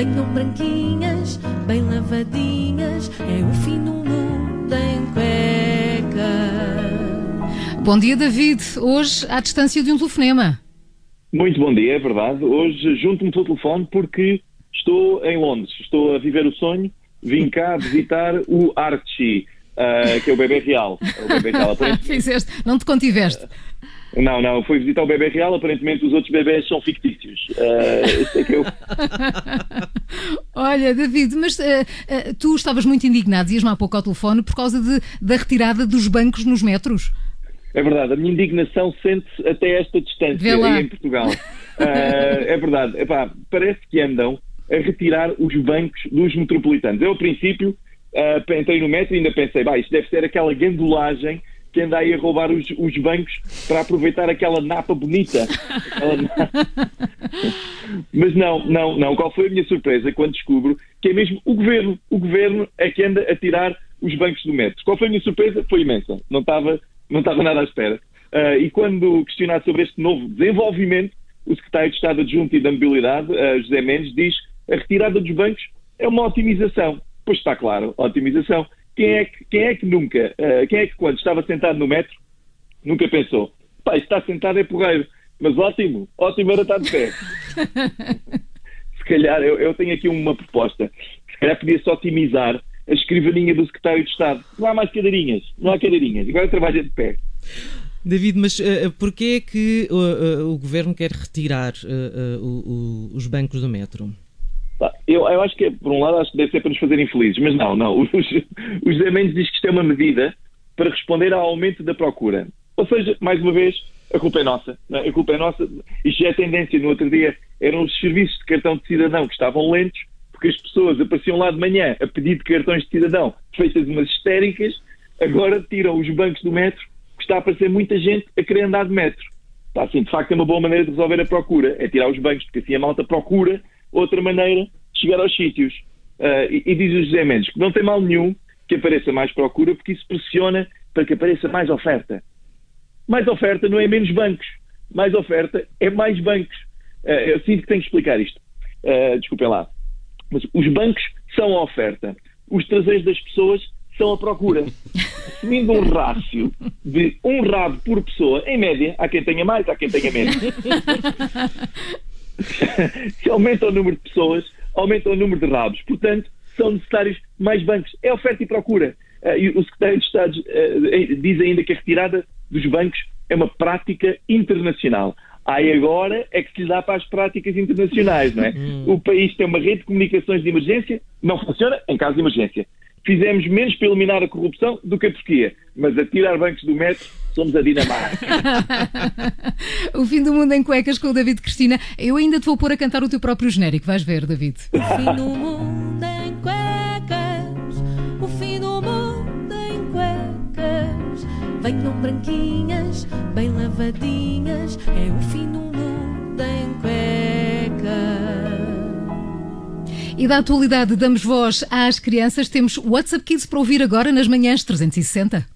Venham branquinhas, bem lavadinhas, é o fim do mundo em cueca. Bom dia, David. Hoje, à distância de um telefonema. Muito bom dia, é verdade. Hoje junto-me pelo telefone porque estou em Londres, estou a viver o sonho. Vim cá visitar o Archie, uh, que é o bebê real. O bebê real. Fizeste, não te contiveste. Não, não, fui visitar o bebê real, aparentemente os outros bebés são fictícios. Uh, é que eu... Olha, David, mas uh, uh, tu estavas muito indignado, dias-me há pouco ao telefone, por causa de, da retirada dos bancos nos metros. É verdade, a minha indignação sente-se até esta distância aí em Portugal. é verdade, Epá, parece que andam a retirar os bancos dos metropolitanos. Eu, ao princípio, entrei no metro e ainda pensei, bah, isto deve ser aquela gandulagem que anda aí a roubar os, os bancos para aproveitar aquela napa bonita. Aquela napa. Mas não, não, não. Qual foi a minha surpresa quando descubro que é mesmo o governo, o governo é que anda a tirar os bancos do metro. Qual foi a minha surpresa? Foi imensa. Não estava, não estava nada à espera. Uh, e quando questionado sobre este novo desenvolvimento, o secretário de Estado Adjunto e da Mobilidade, uh, José Mendes, diz a retirada dos bancos é uma otimização. Pois está claro, otimização. Quem é que, quem é que nunca, uh, quem é que quando estava sentado no metro, nunca pensou, pá, está sentado é porreiro, mas ótimo, ótimo era estar de pé. se calhar, eu, eu tenho aqui uma proposta, se calhar podia-se otimizar a escrivaninha do secretário de Estado. Não há mais cadeirinhas, não há cadeirinhas, agora trabalha de pé. David, mas uh, porquê é que uh, uh, o governo quer retirar os bancos do metro? Eu, eu, acho que, por um lado, acho que deve ser para nos fazer infelizes, mas não, não. Os, os José Mendes diz que isto é uma medida para responder ao aumento da procura. Ou seja, mais uma vez, a culpa é nossa. É? A culpa é nossa. Isto já é tendência. No outro dia eram os serviços de cartão de cidadão que estavam lentos, porque as pessoas apareciam lá de manhã a pedir de cartões de cidadão feitas umas histéricas, agora tiram os bancos do metro, que está a aparecer muita gente a querer andar de metro. Está assim, de facto, é uma boa maneira de resolver a procura, é tirar os bancos, porque assim a malta procura outra maneira de chegar aos sítios. Uh, e, e, diz o José Mendes que não tem mal nenhum que apareça mais procura, porque isso pressiona para que apareça mais oferta. Mais oferta não é menos bancos. Mais oferta é mais bancos. Uh, eu sinto que tenho que explicar isto. Uh, desculpem lá. Mas os bancos são a oferta. Os traseiros das pessoas são a procura. Assumindo um rácio de um rabo por pessoa, em média, há quem tenha mais, há quem tenha menos. se aumenta o número de pessoas, aumenta o número de rabos. Portanto, são necessários mais bancos. É oferta e procura. Uh, e o secretário de Estado uh, diz ainda que a retirada dos bancos é uma prática internacional. Aí agora é que se lhe dá para as práticas internacionais, não é? Hum. O país tem uma rede de comunicações de emergência, não funciona em caso de emergência fizemos menos para eliminar a corrupção do que a Turquia. Mas a tirar bancos do metro, somos a Dinamarca. o fim do mundo em cuecas com o David Cristina. Eu ainda te vou pôr a cantar o teu próprio genérico, vais ver, David. O fim do mundo Venham branquinhas, bem lavadinhas, é o fim do mundo em cuecas. E da atualidade damos voz às crianças. Temos WhatsApp Kids para ouvir agora nas manhãs 360.